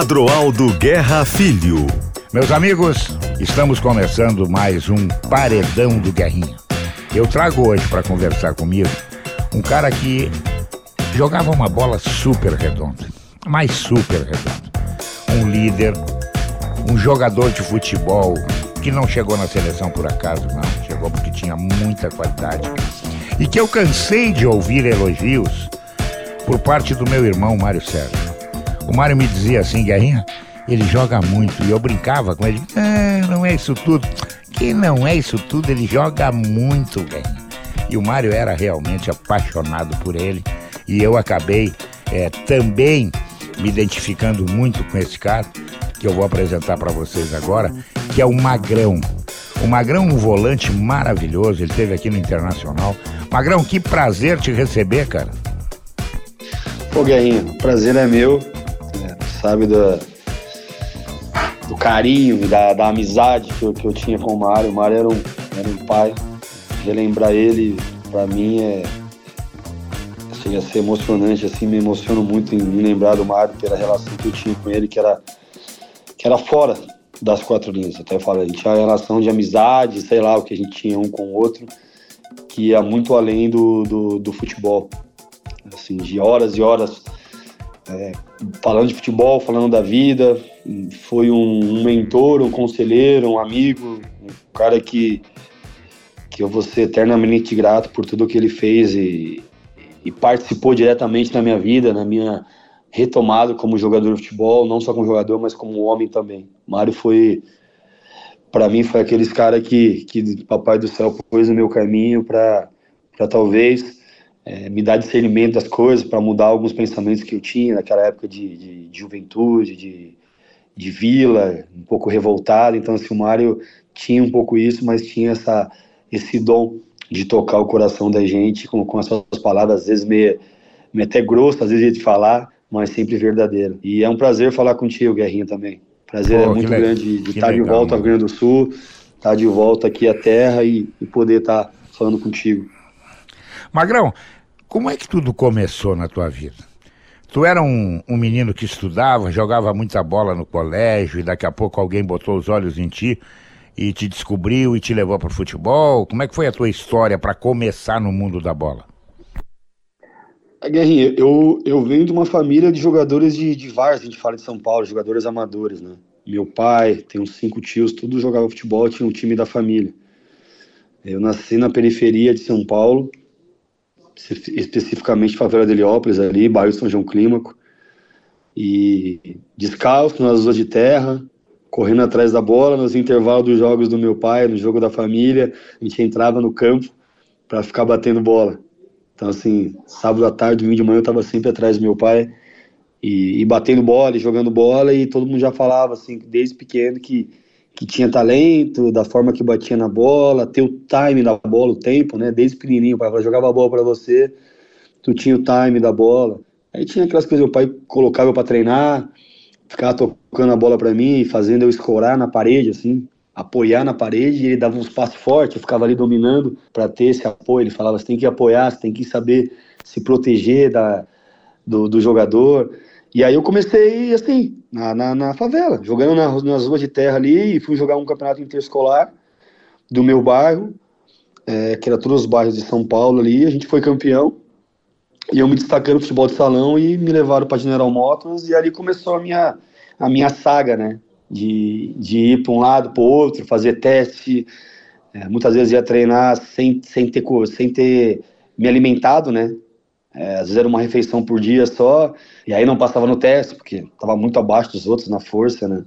Adroaldo Guerra Filho. Meus amigos, estamos começando mais um Paredão do Guerrinha. Eu trago hoje para conversar comigo um cara que jogava uma bola super redonda, mas super redonda. Um líder, um jogador de futebol que não chegou na seleção por acaso, não. Chegou porque tinha muita qualidade. E que eu cansei de ouvir elogios por parte do meu irmão Mário Sérgio. O Mário me dizia assim, Guerrinha, ele joga muito. E eu brincava com ele, ah, não é isso tudo. Que não é isso tudo, ele joga muito, Guerrinha. E o Mário era realmente apaixonado por ele. E eu acabei é, também me identificando muito com esse cara, que eu vou apresentar para vocês agora, que é o Magrão. O Magrão, um volante maravilhoso, ele esteve aqui no Internacional. Magrão, que prazer te receber, cara. Pô, Guerrinho, prazer é meu. Sabe do, do carinho, da, da amizade que eu, que eu tinha com o Mário. O Mário era um, era um pai. Relembrar ele, pra mim, é. Chega a ser emocionante, assim, me emociono muito em me lembrar do Mário pela relação que eu tinha com ele, que era, que era fora das quatro linhas. Até eu falei, a gente tinha uma relação de amizade, sei lá, o que a gente tinha um com o outro, que ia muito além do, do, do futebol. Assim, de horas e horas é, falando de futebol, falando da vida. Foi um, um, mentor, um conselheiro, um amigo, um cara que, que eu vou ser eternamente grato por tudo que ele fez e, e participou diretamente na minha vida, na minha retomado como jogador de futebol, não só como jogador, mas como homem também. Mário foi, para mim, foi aqueles cara que, que Papai do Céu pôs no meu caminho para talvez é, me dar discernimento das coisas, para mudar alguns pensamentos que eu tinha naquela época de, de, de juventude, de, de vila, um pouco revoltado. Então, assim, o Mário tinha um pouco isso, mas tinha essa, esse dom de tocar o coração da gente com, com as suas palavras, às vezes meio, meio até grosso, às vezes de falar, mas sempre verdadeiro. E é um prazer falar contigo, Guerrinha, também. Prazer Pô, é muito grande de estar legal, de volta ao Rio Grande do Sul, estar de volta aqui à terra e, e poder estar falando contigo. Magrão, como é que tudo começou na tua vida? Tu era um, um menino que estudava, jogava muita bola no colégio e daqui a pouco alguém botou os olhos em ti e te descobriu e te levou para o futebol? Como é que foi a tua história para começar no mundo da bola? Guerrinha, eu, eu venho de uma família de jogadores de, de vários, a gente fala de São Paulo, jogadores amadores, né? Meu pai, tem uns cinco tios, tudo jogava futebol, tinha um time da família. Eu nasci na periferia de São Paulo, especificamente favela de Heliópolis, ali, bairro São João Clímaco, e descalço nas ruas de terra, correndo atrás da bola, nos intervalos dos jogos do meu pai, no jogo da família, a gente entrava no campo para ficar batendo bola. Então, assim, sábado à tarde, domingo de manhã, eu estava sempre atrás do meu pai e, e, batendo bola, e jogando bola, e todo mundo já falava, assim, desde pequeno que, que tinha talento, da forma que batia na bola, ter o time da bola, o tempo, né? Desde pequenininho, o pai jogava a bola para você, tu tinha o time da bola. Aí tinha aquelas coisas, meu pai colocava para treinar, ficava tocando a bola para mim, fazendo eu escorar na parede, assim, apoiar na parede, e ele dava uns passos fortes, eu ficava ali dominando para ter esse apoio. Ele falava: você tem que apoiar, você tem que saber se proteger da, do, do jogador. E aí eu comecei assim, na, na, na favela, jogando na, nas ruas de terra ali, e fui jogar um campeonato interescolar do meu bairro, é, que era todos os bairros de São Paulo ali, a gente foi campeão. E eu me destacando no futebol de salão e me levaram para General Motors, e ali começou a minha, a minha saga, né? de, de ir para um lado para o outro, fazer teste. É, muitas vezes ia treinar sem, sem, ter, sem ter me alimentado, né? É, às vezes era uma refeição por dia só, e aí não passava no teste, porque estava muito abaixo dos outros na força, né?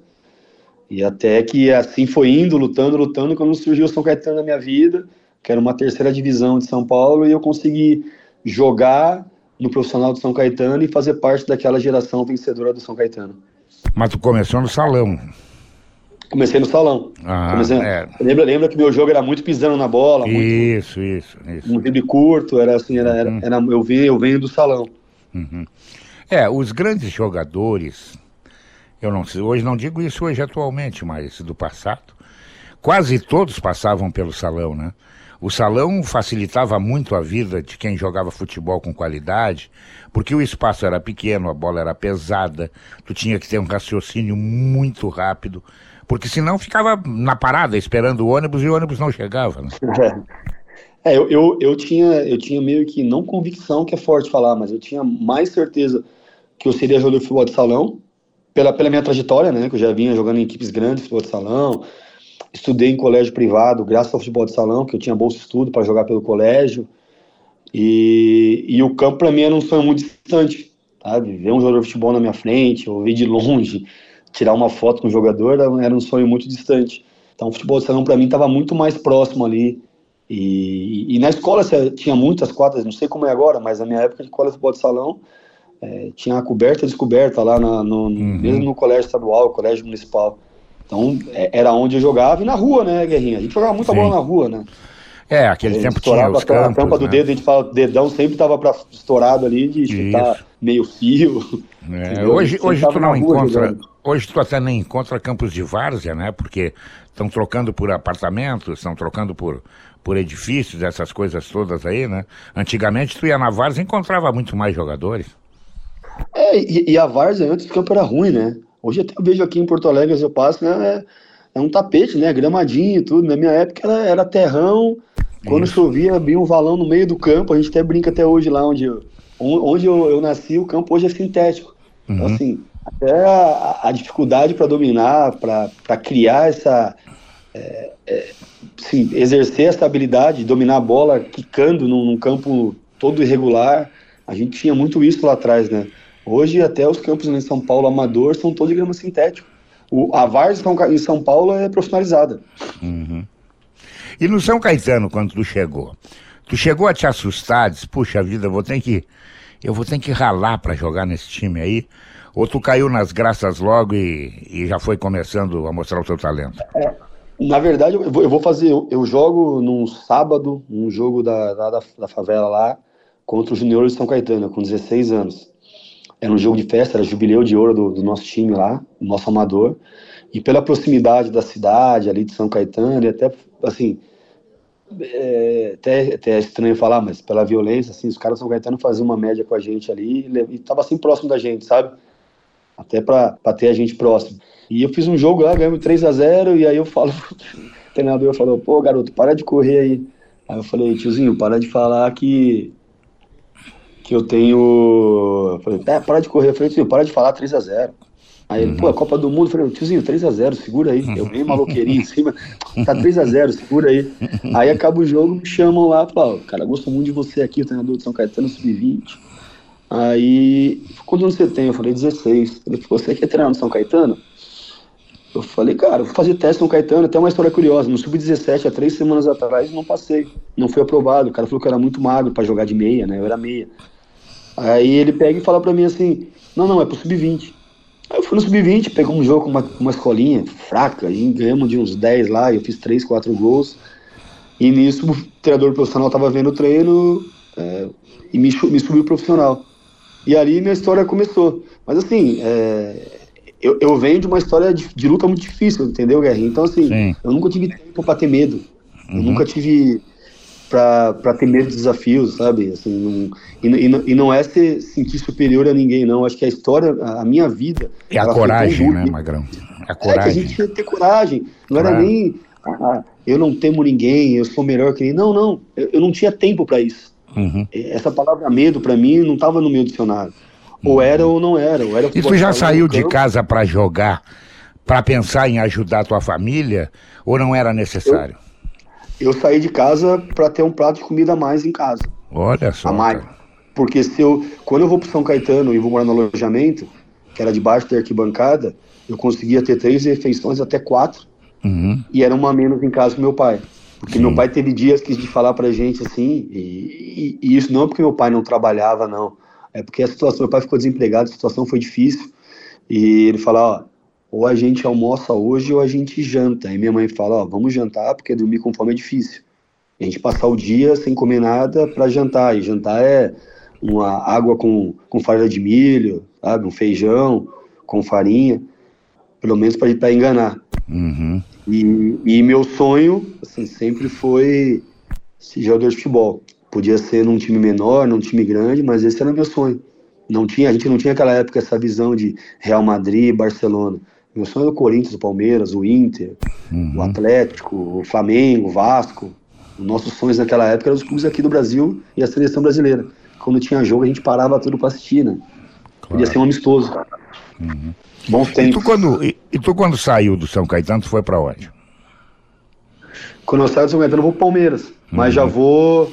E até que assim foi indo, lutando, lutando, quando surgiu o São Caetano na minha vida, que era uma terceira divisão de São Paulo, e eu consegui jogar no profissional do São Caetano e fazer parte daquela geração vencedora do São Caetano. Mas tu começou no salão. Comecei no salão. Ah, Comecei... é. lembra, lembra que meu jogo era muito pisando na bola. Isso, muito, isso, isso. Um drible curto, era assim, era, uhum. era, era, eu, venho, eu venho do salão. Uhum. É, os grandes jogadores, eu não sei, hoje não digo isso hoje atualmente, mas do passado, quase todos passavam pelo salão, né? o salão facilitava muito a vida de quem jogava futebol com qualidade, porque o espaço era pequeno, a bola era pesada, tu tinha que ter um raciocínio muito rápido, porque senão ficava na parada esperando o ônibus e o ônibus não chegava. Né? É, eu, eu, eu, tinha, eu tinha meio que, não convicção que é forte falar, mas eu tinha mais certeza que eu seria jogador de futebol de salão, pela, pela minha trajetória, né, que eu já vinha jogando em equipes grandes de futebol de salão, estudei em colégio privado, graças ao futebol de salão, que eu tinha bolsa de estudo para jogar pelo colégio, e, e o campo para mim era um sonho muito distante, sabe, ver um jogador de futebol na minha frente, ou ver de longe, tirar uma foto com o jogador, era um sonho muito distante. Então o futebol de salão para mim estava muito mais próximo ali, e, e, na escola tinha muitas quadras, não sei como é agora, mas na minha época de escola de futebol de salão, é, tinha a coberta e descoberta lá na, no, uhum. mesmo no colégio estadual, colégio municipal. Então é, era onde eu jogava e na rua, né, Guerrinha? A gente jogava muita Sim. bola na rua, né? É, aquele tempo tinha os campos, a tampa né? do dedo, a gente fala, o dedão sempre estava para estourado ali de chutar meio fio. É, hoje hoje tu não encontra, hoje tu até nem encontra campos de várzea, né? Porque estão trocando por apartamentos, estão trocando por por edifícios, essas coisas todas aí, né? Antigamente tu ia na várzea e encontrava muito mais jogadores. É, e, e a várzea antes do campo era ruim, né? Hoje até eu vejo aqui em Porto Alegre, eu passo, né? É, é um tapete, né? Gramadinho e tudo. Na minha época era, era terrão. Quando Isso. chovia, abria um valão no meio do campo. A gente até brinca até hoje lá onde eu, onde eu, eu nasci, o campo hoje é sintético. Então, uhum. Então, assim, até a, a dificuldade para dominar, para criar essa. É, é, assim, exercer essa habilidade, dominar a bola quicando num, num campo todo irregular. A gente tinha muito isso lá atrás, né? Hoje até os campos em São Paulo amador são todos de grama sintético. O, a Vars em São Paulo é profissionalizada. Uhum. E no São Caetano, quando tu chegou, tu chegou a te assustar, disse, puxa vida, vou ter que, eu vou ter que ralar para jogar nesse time aí, ou tu caiu nas graças logo e, e já foi começando a mostrar o teu talento? É, na verdade, eu vou, eu vou fazer, eu, eu, jogo num sábado, um jogo da, da, da favela lá, contra o Junior de São Caetano, com 16 anos. Era um jogo de festa, era jubileu de ouro do, do nosso time lá, nosso amador. E pela proximidade da cidade, ali de São Caetano, e até, assim, é, até, até é estranho falar, mas pela violência, assim, os caras de São Caetano faziam uma média com a gente ali e tava assim próximo da gente, sabe? Até para ter a gente próximo. E eu fiz um jogo lá, ganhamos 3 a 0 e aí eu falo, o treinador falou, pô, garoto, para de correr aí. Aí eu falei, tiozinho, para de falar que que eu tenho. Eu falei, é, para de correr. Eu falei, tio, para de falar 3x0. Aí ele, uhum. pô, a Copa do Mundo, eu falei, tiozinho, 3x0, segura aí. Eu bem maloqueirinho em cima, tá 3x0, segura aí. Aí acaba o jogo, me chamam lá, falam, cara, gosto muito de você aqui, o treinador de São Caetano, sub-20. Aí, quando você tem? Eu falei, 16. Ele falou, você quer treinar no São Caetano? Eu falei, cara, vou fazer teste no Caetano, até uma história curiosa. No Sub-17, há três semanas atrás, não passei. Não fui aprovado. O cara falou que eu era muito magro para jogar de meia, né? Eu era meia. Aí ele pega e fala pra mim assim: não, não, é pro sub-20. Aí eu fui no sub-20, pegou um jogo com uma, uma escolinha fraca, e ganhamos de uns 10 lá, eu fiz 3, 4 gols. E nisso o treinador profissional tava vendo o treino é, e me, me subiu profissional. E ali minha história começou. Mas assim, é, eu, eu, venho de uma história de, de, luta muito difícil, entendeu, Guerrinho? Então, assim, Sim. eu nunca tive tempo pra ter medo. Uhum. Eu nunca tive para ter medo de desafios, sabe? Assim, não, e, e, e, não é se sentir superior a ninguém, não. Acho que a história, a minha vida. É a coragem, né, Magrão? É a coragem. É que a gente tinha que ter coragem. Não claro. era nem. Ah, eu não temo ninguém, eu sou melhor que ninguém. Não, não. Eu, eu não tinha tempo para isso. Uhum. Essa palavra medo, para mim, não estava no meu dicionário. Ou uhum. era ou não era. Ou era e tu já saiu de casa para jogar, para pensar em ajudar a tua família, ou não era necessário? Eu eu saí de casa para ter um prato de comida a mais em casa. Olha só. A mais. Porque se eu, quando eu vou para São Caetano e vou morar no alojamento, que era debaixo da arquibancada, eu conseguia ter três refeições, até quatro, uhum. e era uma menos em casa com meu pai. Porque Sim. meu pai teve dias que de falar pra gente assim, e, e, e, isso não é porque meu pai não trabalhava, não. É porque a situação, meu pai ficou desempregado, a situação foi difícil. E ele falou, ó, ou a gente almoça hoje ou a gente janta. Aí minha mãe fala, ó, vamos jantar porque dormir com fome é difícil. a gente passar o dia sem comer nada para jantar. E jantar é uma água com, com farinha de milho, sabe? Um feijão com farinha, pelo menos para enganar. Uhum. E, e meu sonho, assim, sempre foi ser jogador de futebol. Podia ser num time menor, num time grande, mas esse era meu sonho. Não tinha, a gente não tinha naquela época essa visão de Real Madrid, Barcelona. Meu sonho era o Corinthians, o Palmeiras, o Inter, uhum. o Atlético, o Flamengo, o Vasco. Os nossos sonhos naquela época eram os clubes aqui do Brasil e a seleção brasileira. Quando tinha jogo, a gente parava tudo para assistir, né? Claro. Podia ser um amistoso. Uhum. Bons tempos. E tu, quando, e, e tu quando saiu do São Caetano, tu foi para onde? Quando eu saio do São Caetano, eu vou pro Palmeiras. Uhum. Mas já vou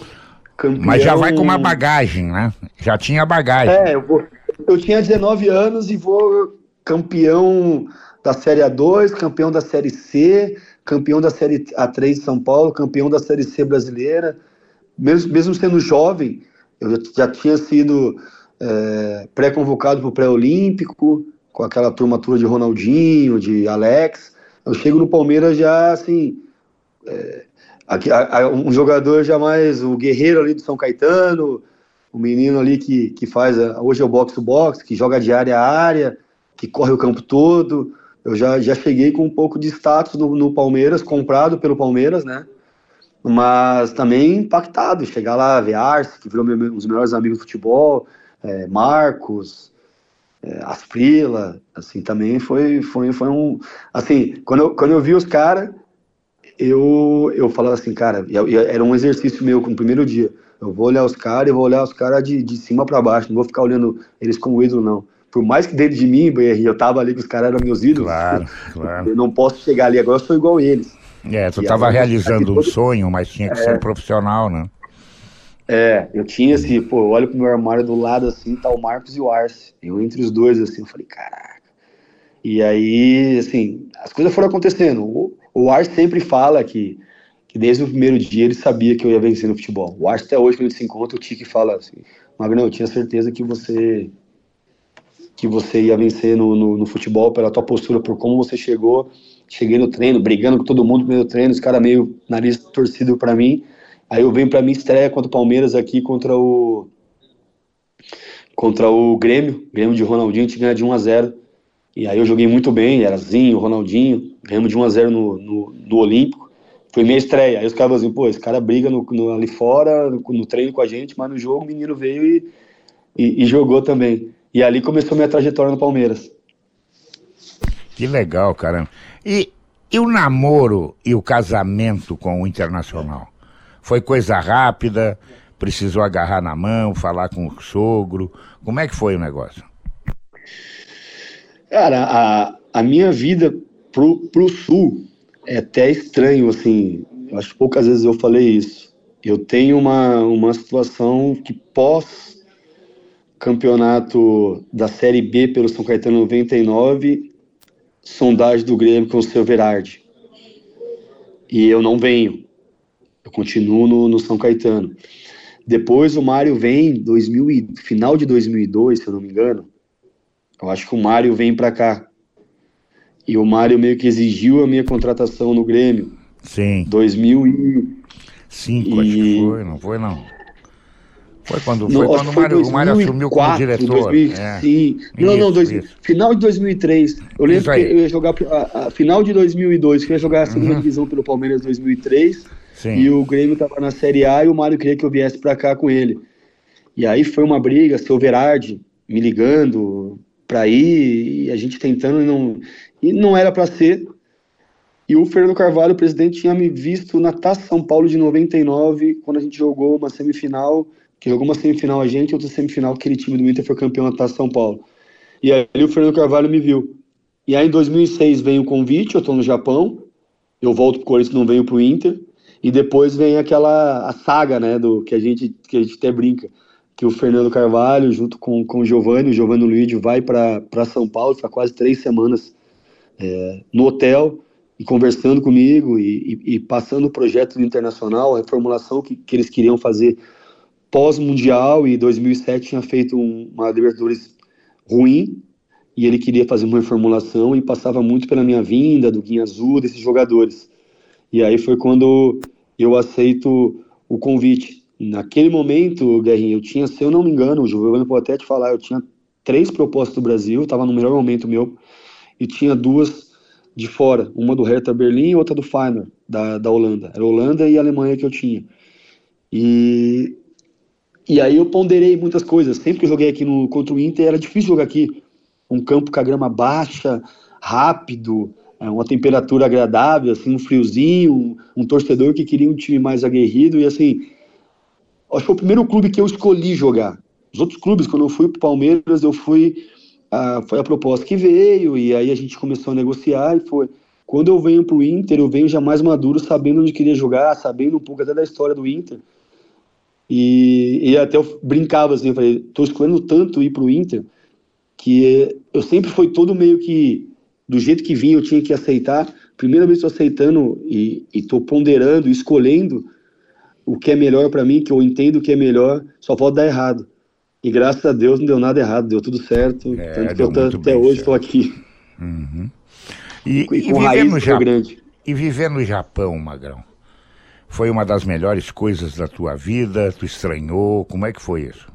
campeão... Mas já vai com uma bagagem, né? Já tinha bagagem. É, eu, vou... eu tinha 19 anos e vou campeão da Série A2, campeão da Série C, campeão da Série A3 de São Paulo, campeão da Série C brasileira. Mesmo, mesmo sendo jovem, eu já, já tinha sido é, pré-convocado para o pré-olímpico, com aquela turmatura de Ronaldinho, de Alex. Eu chego no Palmeiras já assim. É, aqui, a, a, um jogador jamais, o guerreiro ali do São Caetano, o menino ali que, que faz, a, hoje é o box-to-box, que joga de área a área, que corre o campo todo. Eu já, já cheguei com um pouco de status no, no Palmeiras, comprado pelo Palmeiras, né? Mas também impactado, chegar lá, ver Arce, que virou meu, um dos melhores amigos do futebol, é, Marcos, é, Asprila, assim, também foi, foi, foi um... Assim, quando eu, quando eu vi os caras, eu, eu falava assim, cara, era um exercício meu no primeiro dia. Eu vou olhar os caras e vou olhar os caras de, de cima para baixo, não vou ficar olhando eles como ídolo, não. Por mais que dentro de mim, eu tava ali que os caras eram meus ídolos. Claro, claro. Eu não posso chegar ali agora, eu sou igual a eles. É, tu estava realizando um todo... sonho, mas tinha que é. ser profissional, né? É, eu tinha assim, pô, eu olho pro meu armário do lado assim, tá o Marcos e o Arce. Eu entre os dois, assim, eu falei, caraca. E aí, assim, as coisas foram acontecendo. O, o Arce sempre fala que, que desde o primeiro dia ele sabia que eu ia vencer no futebol. O Arce até hoje, quando ele se encontra, o Tique fala assim, Magrão, eu tinha certeza que você que você ia vencer no, no, no, futebol pela tua postura, por como você chegou. Cheguei no treino, brigando com todo mundo no meu treino, os caras meio nariz torcido para mim. Aí eu venho para mim estreia contra o Palmeiras aqui contra o contra o Grêmio, Grêmio de Ronaldinho, a gente ganha de 1 a 0. E aí eu joguei muito bem, era Zinho, Ronaldinho, ganhamos de 1 a 0 no, no, no Olímpico. Foi minha estreia. Aí os caras assim, pô, esse cara briga no, no, ali fora, no, no, treino com a gente, mas no jogo o menino veio e, e, e jogou também. E ali começou minha trajetória no Palmeiras. Que legal, caramba. E, e o namoro e o casamento com o Internacional? Foi coisa rápida? Precisou agarrar na mão, falar com o sogro? Como é que foi o negócio? Cara, a, a minha vida pro, pro sul é até estranho, assim. Eu acho que poucas vezes eu falei isso. Eu tenho uma, uma situação que pós campeonato da Série B pelo São Caetano 99, sondagem do Grêmio com o seu Verardi. E eu não venho. Eu continuo no, no São Caetano. Depois o Mário vem, 2000 final de 2002, se eu não me engano. Eu acho que o Mário vem para cá. E o Mário meio que exigiu a minha contratação no Grêmio. Sim. 2005, e... acho que foi, não foi não. Foi quando, foi quando o, Mário, 2004, o Mário assumiu como diretor. 2005. É. Não, não, dois, final de 2003. Eu lembro que eu ia jogar a, a, final de 2002, que eu ia jogar a segunda uhum. divisão pelo Palmeiras 2003. Sim. E o Grêmio estava na Série A e o Mário queria que eu viesse para cá com ele. E aí foi uma briga, seu Verardi me ligando para ir e a gente tentando e não e não era para ser. E o Fernando Carvalho, o presidente, tinha me visto na Taça São Paulo de 99, quando a gente jogou uma semifinal que jogou uma semifinal a gente, outra semifinal, aquele time do Inter foi campeão da Taça São Paulo. E aí o Fernando Carvalho me viu. E aí em 2006 vem o convite, eu estou no Japão, eu volto pro Corinthians, não venho pro Inter, e depois vem aquela a saga, né, do que a gente que a gente até brinca, que o Fernando Carvalho junto com, com o Giovanni, o Giovanni Luiz vai para São Paulo, fica quase três semanas é, no hotel e conversando comigo e, e, e passando o projeto do Internacional, a reformulação que, que eles queriam fazer pós-mundial e 2007 tinha feito uma Libertadores ruim e ele queria fazer uma reformulação e passava muito pela minha vinda, do Guinha Azul, desses jogadores. E aí foi quando eu aceito o convite. Naquele momento, Guerrinha, eu tinha, se eu não me engano, o Giovanni pode até te falar, eu tinha três propostas do Brasil, estava no melhor momento meu, e tinha duas de fora, uma do Hertha Berlim e outra do Feyenoord, da, da Holanda. Era Holanda e Alemanha que eu tinha. E, e aí eu ponderei muitas coisas. Sempre que eu joguei aqui no, contra o Inter, era difícil jogar aqui. Um campo com a grama baixa, rápido, é, uma temperatura agradável, assim, um friozinho, um, um, torcedor que queria um time mais aguerrido. E assim, acho que foi o primeiro clube que eu escolhi jogar. Os outros clubes, quando eu fui para o Palmeiras, eu fui. Ah, foi a proposta que veio, e aí a gente começou a negociar e foi. Quando eu venho para o Inter, eu venho já mais maduro, sabendo onde queria jogar, sabendo um pouco até da história do Inter. E, e até eu brincava assim, eu falei, tô escolhendo tanto ir para o Inter, que eu sempre fui todo meio que, do jeito que vinha, eu tinha que aceitar. Primeira vez estou aceitando e estou ponderando, escolhendo o que é melhor para mim, que eu entendo o que é melhor, só pode dar errado. E graças a Deus não deu nada errado, deu tudo certo. É, tanto que eu até hoje estou aqui. Uhum. E, e, e, viver no Japão, e viver no Japão, Magrão, foi uma das melhores coisas da tua vida? Tu estranhou? Como é que foi isso?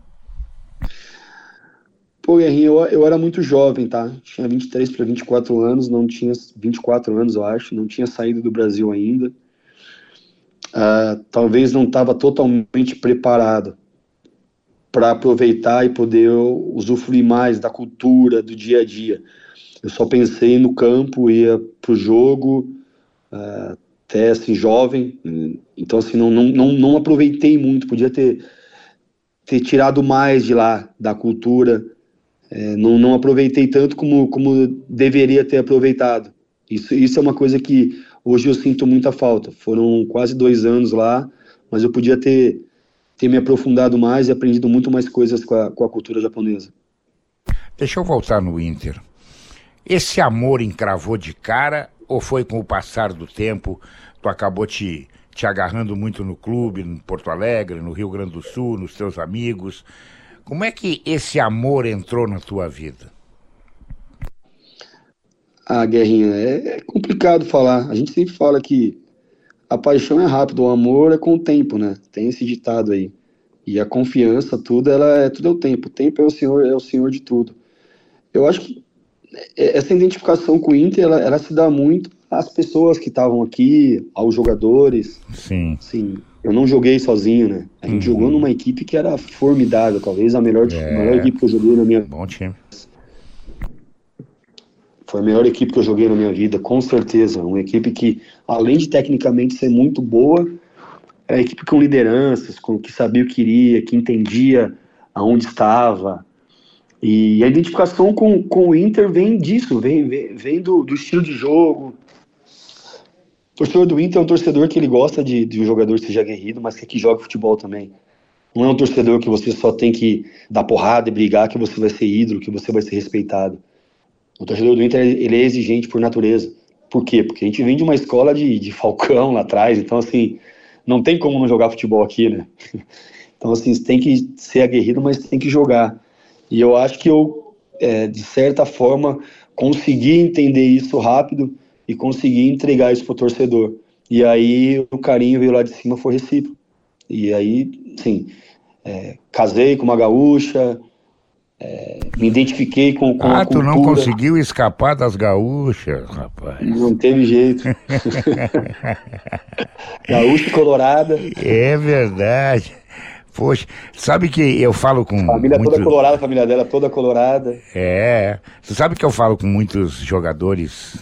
Pô, Guerrinho, eu, eu era muito jovem, tá? Tinha 23 para 24 anos, não tinha 24 anos, eu acho, não tinha saído do Brasil ainda. Uh, talvez não estava totalmente preparado para aproveitar e poder usufruir mais da cultura, do dia a dia. Eu só pensei no campo, ia pro jogo, uh, até assim, jovem, então assim, não, não, não, aproveitei muito, podia ter, ter tirado mais de lá, da cultura, é, não, não aproveitei tanto como, como deveria ter aproveitado. Isso, isso é uma coisa que hoje eu sinto muita falta. Foram quase dois anos lá, mas eu podia ter, ter me aprofundado mais e aprendido muito mais coisas com a, com a cultura japonesa. Deixa eu voltar no Inter. Esse amor encravou de cara ou foi com o passar do tempo, tu acabou te, te agarrando muito no clube, em Porto Alegre, no Rio Grande do Sul, nos teus amigos? Como é que esse amor entrou na tua vida? Ah, Guerrinha, é, é complicado falar. A gente sempre fala que a paixão é rápida, o amor é com o tempo, né? Tem esse ditado aí. E a confiança, tudo, ela é tudo é o tempo. O tempo é o senhor, é o senhor de tudo. Eu acho que essa identificação com o Inter, ela, ela se dá muito às pessoas que estavam aqui, aos jogadores. Sim. Sim. Eu não joguei sozinho, né? A gente uhum. jogou numa equipe que era formidável, talvez a melhor, é. a melhor equipe que eu joguei na minha vida. Bom time. Foi a melhor equipe que eu joguei na minha vida, com certeza. Uma equipe que, além de tecnicamente ser muito boa, é uma equipe com lideranças, com que sabia o que queria, que entendia aonde estava, e a identificação com, com o Inter vem disso, vem, vem, vem do, do estilo de jogo. O torcedor do Inter é um torcedor que ele gosta de, de um jogador seja aguerrido, mas que, que joga futebol também. Não é um torcedor que você só tem que dar porrada e brigar, que você vai ser ídolo, que você vai ser respeitado. O torcedor do Inter ele é exigente por natureza. Por quê? Porque a gente vem de uma escola de, de Falcão lá atrás, então assim, não tem como não jogar futebol aqui, né? Então assim, você tem que ser aguerrido, mas tem que jogar. E eu acho que eu, é, de certa forma, consegui entender isso rápido e consegui entregar isso para o torcedor. E aí o carinho veio lá de cima, foi recíproco. E aí, sim, é, casei com uma gaúcha, é, me identifiquei com, com ah, a cultura. Ah, tu não conseguiu escapar das gaúchas, rapaz. Não teve jeito. gaúcha colorada. É verdade. Poxa, sabe que eu falo com. A família muito... toda colorada, a família dela toda colorada. É. Você sabe que eu falo com muitos jogadores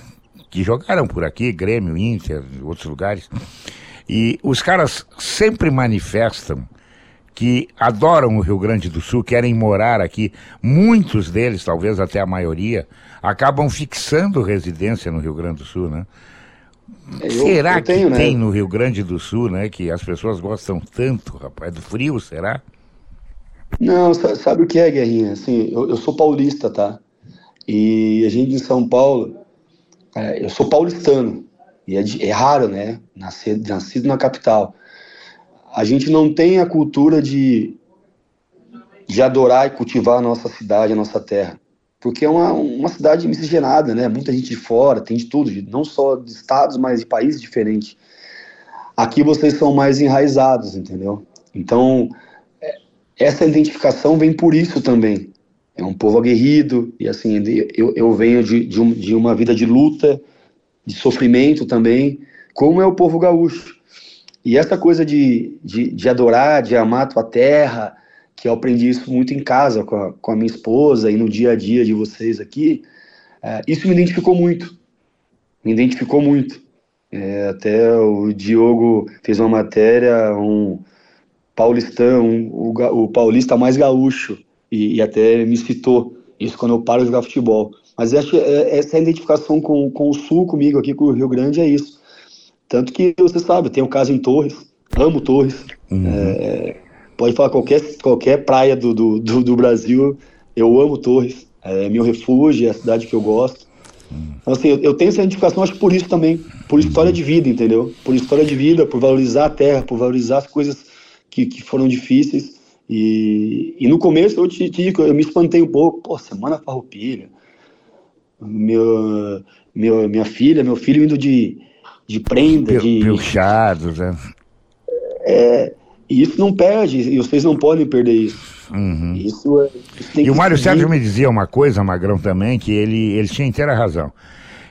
que jogaram por aqui, Grêmio, Inter, outros lugares. E os caras sempre manifestam que adoram o Rio Grande do Sul, querem morar aqui. Muitos deles, talvez até a maioria, acabam fixando residência no Rio Grande do Sul, né? Eu, será eu tenho, que né? tem no Rio Grande do Sul, né? Que as pessoas gostam tanto, rapaz, do frio, será? Não, sabe o que é, Guerrinha? Assim, eu, eu sou paulista, tá? E a gente em São Paulo, é, eu sou paulistano. E é, é raro, né? Nascer, nascido na capital. A gente não tem a cultura de, de adorar e cultivar a nossa cidade, a nossa terra porque é uma, uma cidade miscigenada, né? Muita gente de fora, tem de tudo, não só de estados, mas de países diferentes. Aqui vocês são mais enraizados, entendeu? Então, é, essa identificação vem por isso também. É um povo aguerrido, e assim, eu, eu venho de, de, um, de uma vida de luta, de sofrimento também, como é o povo gaúcho. E essa coisa de, de, de, adorar, de amar a tua terra, que eu aprendi isso muito em casa com a, com a minha esposa e no dia a dia de vocês aqui, é, isso me identificou muito. Me identificou muito. É, até o Diogo fez uma matéria, um paulistão, um, o, o, paulista mais gaúcho, e, e, até me citou isso quando eu paro de jogar futebol. Mas acho é, essa identificação com, com o Sul, comigo aqui, com o Rio Grande, é isso. Tanto que você sabe, tem um caso em Torres, amo Torres. Uhum. É, pode falar qualquer, qualquer praia do, do, do, do Brasil, eu amo Torres. É meu refúgio, é a cidade que eu gosto. Então, assim, eu, eu, tenho essa identificação, acho que por isso também, por história de vida, entendeu? Por história de vida, por valorizar a terra, por valorizar as coisas que, que foram difíceis. E, e no começo eu te, te digo, eu me espantei um pouco, pô, semana farroupilha, meu, meu, minha filha, meu filho indo de, de prenda, de... Pilchados, né? É, e isso não perde, e vocês não podem perder isso. Uhum. Isso, é, isso e o Mário seguir. Sérgio me dizia uma coisa, Magrão, também, que ele, ele tinha inteira razão.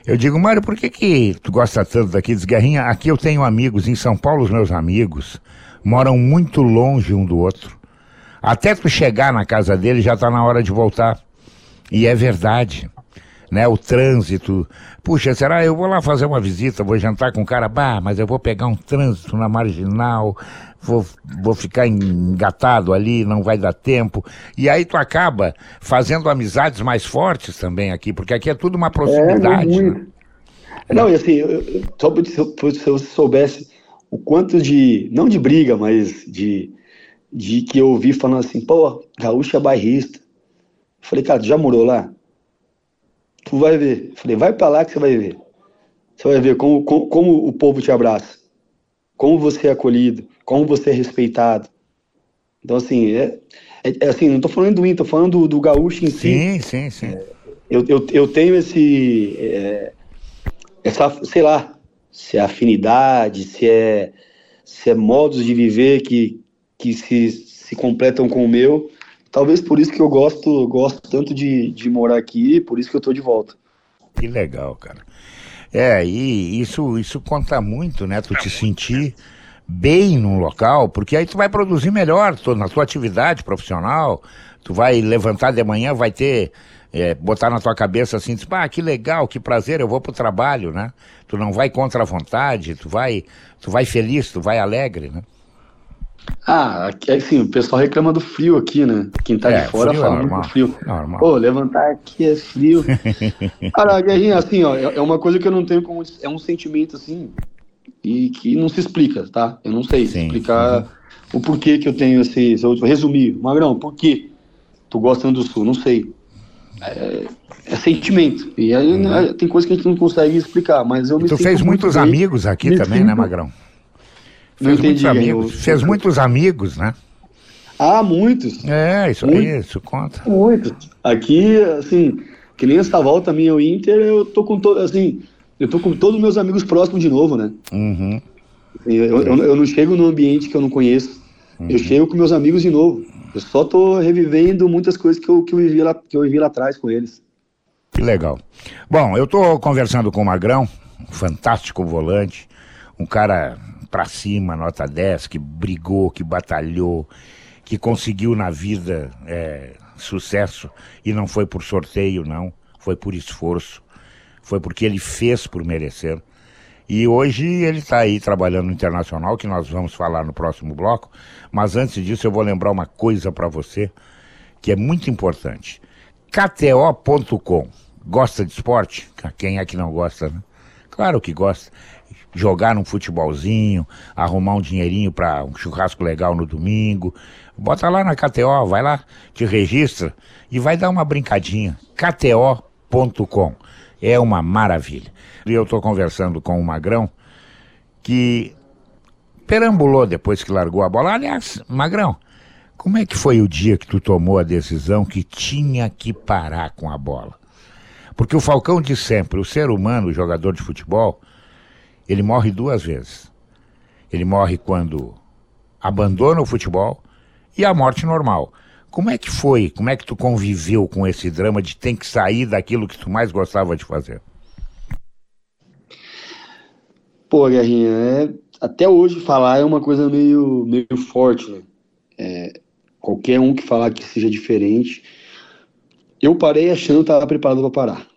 Eu digo, Mário, por que, que tu gosta tanto daqui de Guerrinha? Aqui eu tenho amigos, em São Paulo os meus amigos moram muito longe um do outro. Até tu chegar na casa dele já está na hora de voltar. E é verdade. Né, o trânsito. Puxa, será eu vou lá fazer uma visita, vou jantar com o cara, bah, mas eu vou pegar um trânsito na marginal, vou, vou ficar engatado ali, não vai dar tempo. E aí tu acaba fazendo amizades mais fortes também aqui, porque aqui é tudo uma proximidade. É, né? Não, e assim, só se eu soubesse o quanto de, não de briga, mas de, de que eu ouvi falando assim, pô, gaúcho é bairrista. Eu falei, cara, tu já morou lá? Tu vai ver. Eu falei, vai pra lá que você vai ver. Você vai ver como, como, como o povo te abraça, como você é acolhido, como você é respeitado. Então, assim, é, é, é assim, não tô falando do Inter, tô falando do, do gaúcho em si. Sim, sim, sim. Eu, eu, eu tenho esse, é, essa, sei lá, se é afinidade, se é, se é modos de viver que, que se, se completam com o meu. Talvez por isso que eu gosto, gosto tanto de, de morar aqui, por isso que eu tô de volta. Que legal, cara. É, e isso, isso conta muito, né? Tu te sentir bem num local, porque aí tu vai produzir melhor na tua atividade profissional, tu vai levantar de manhã, vai ter, é, botar na tua cabeça assim, tipo, ah, que legal, que prazer, eu vou pro trabalho, né? Tu não vai contra a vontade, tu vai, tu vai feliz, tu vai alegre, né? Ah, aqui, assim, o pessoal reclama do frio aqui, né? Quem tá é, de fora fala normal, muito frio. Normal. Pô, levantar aqui é frio. Cara, Guerrinha, assim, ó, é, é uma coisa que eu não tenho como. É um sentimento, assim, e que não se explica, tá? Eu não sei Sim. explicar o porquê que eu tenho esse. Se eu resumir, Magrão, por que tu gosta do Sul? Não sei. É, é sentimento. E aí uhum. né, tem coisa que a gente não consegue explicar, mas eu e me Tu fez muitos bem, amigos aqui também, né, sinto... né, Magrão? Fez não entendi, muitos amigos. Eu... Fez muitos amigos, né? Ah, muitos. É, isso muitos. aí, isso conta. Muitos. Aqui, assim, que nem essa volta minha ao Inter, eu tô com todo, assim, eu tô com todos os meus amigos próximos de novo, né? Uhum. Eu, eu, eu, não chego num ambiente que eu não conheço. Uhum. Eu chego com meus amigos de novo. Eu só tô revivendo muitas coisas que eu, que eu, vivi, lá, que eu vivi lá atrás com eles. Que legal. Bom, eu tô conversando com o Magrão, um fantástico volante, um cara pra cima, nota 10, que brigou, que batalhou, que conseguiu na vida é, sucesso e não foi por sorteio, não, foi por esforço foi porque ele fez por merecer. E hoje ele está aí trabalhando no internacional, que nós vamos falar no próximo bloco. Mas antes disso, eu vou lembrar uma coisa para você que é muito importante: KTO.com. Gosta de esporte? Quem é que não gosta, né? Claro que gosta. Jogar um futebolzinho, arrumar um dinheirinho para um churrasco legal no domingo. Bota lá na KTO, vai lá, te registra e vai dar uma brincadinha. KTO.com é uma maravilha. E eu estou conversando com o Magrão, que perambulou depois que largou a bola. Aliás, Magrão, como é que foi o dia que tu tomou a decisão que tinha que parar com a bola? Porque o Falcão diz sempre, o ser humano, o jogador de futebol, ele morre duas vezes. Ele morre quando abandona o futebol e a morte normal. Como é que foi? Como é que tu conviveu com esse drama de ter que sair daquilo que tu mais gostava de fazer? Pô, Guerrinha, é, até hoje falar é uma coisa meio, meio forte, né? É, qualquer um que falar que seja diferente. Eu parei achando que estava preparado para parar.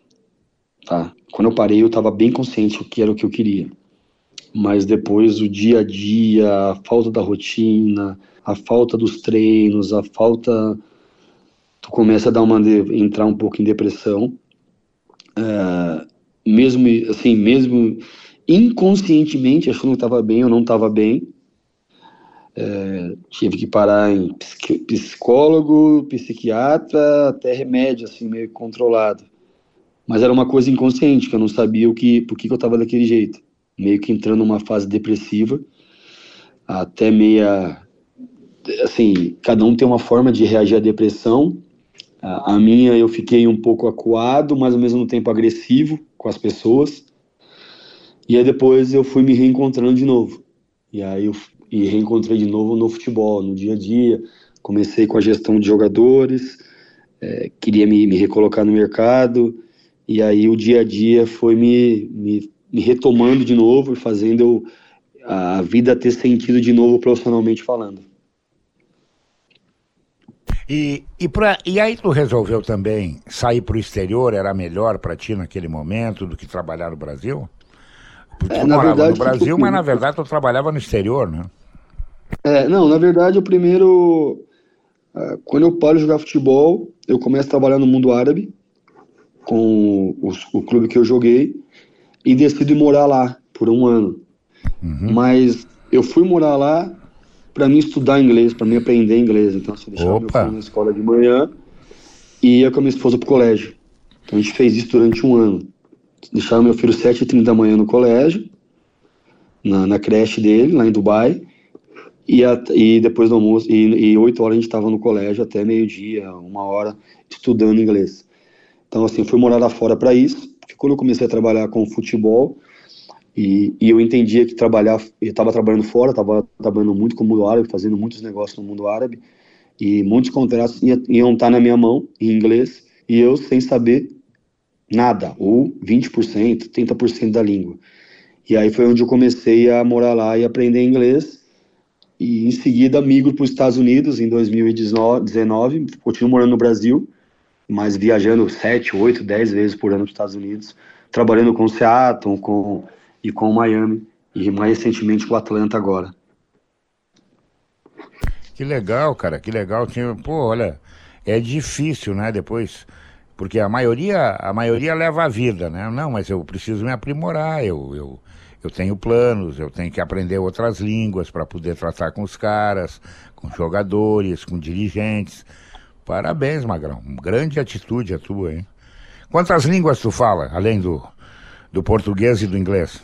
Tá? Quando eu parei, eu estava bem consciente do que era o que eu queria. Mas depois, o dia a dia, a falta da rotina, a falta dos treinos, a falta. Tu começa a dar uma entrar um pouco em depressão. É, mesmo assim, mesmo inconscientemente achando que estava bem ou não estava bem. É, tive que parar em psicólogo, psiquiatra, até remédio, assim, meio controlado. Mas era uma coisa inconsciente, que eu não sabia o que, por que, que eu estava daquele jeito. Meio que entrando numa fase depressiva, até meia. Assim, cada um tem uma forma de reagir à depressão. A, a minha, eu fiquei um pouco acuado, mas ao mesmo tempo agressivo com as pessoas. E aí depois eu fui me reencontrando de novo. E aí eu e reencontrei de novo no futebol, no dia a dia. Comecei com a gestão de jogadores, é, queria me, me, recolocar no mercado. E aí o dia a dia foi me, me, me retomando de novo e fazendo a vida ter sentido de novo profissionalmente falando. E, e, pra, e aí tu resolveu também sair para o exterior, era melhor para ti naquele momento do que trabalhar no Brasil? Porque é, tu morava verdade, no Brasil, mas na verdade tu trabalhava no exterior, né? É, não, na verdade o primeiro... Uh, quando eu paro de jogar futebol, eu começo a trabalhar no mundo árabe, com o, o clube que eu joguei, e decido ir morar lá por um ano. Uhum. Mas eu fui morar lá para mim estudar inglês, para mim aprender inglês. Então, assim, deixava Opa. meu filho na escola de manhã e ia com a minha esposa pro colégio. Então, a gente fez isso durante um ano. Deixava meu filho 7h30 da manhã no colégio, na, na creche dele, lá em Dubai. E, a, e depois do almoço, e, e 8 horas a gente estava no colégio até meio-dia, uma hora, estudando inglês. Então, assim, fui morar lá fora para isso, porque quando eu comecei a trabalhar com futebol, e, e eu entendia que trabalhar, eu estava trabalhando fora, estava trabalhando muito com o mundo árabe, fazendo muitos negócios no mundo árabe, e muitos contratos iam, iam estar na minha mão, em inglês, e eu sem saber nada, ou 20%, 30% da língua. E aí foi onde eu comecei a morar lá e aprender inglês, e em seguida migro para os Estados Unidos em 2019, continuo morando no Brasil, mas viajando 7, 8, 10 vezes por ano para os Estados Unidos, trabalhando com o Seattle, com e com o Miami e mais recentemente com o Atlanta agora. Que legal, cara, que legal. Pô, olha, é difícil, né? Depois, porque a maioria, a maioria leva a vida, né? Não, mas eu preciso me aprimorar, eu, eu, eu tenho planos, eu tenho que aprender outras línguas para poder tratar com os caras, com jogadores, com dirigentes. Parabéns, Magrão. Grande atitude a tua, hein? Quantas línguas tu fala, além do, do português e do inglês?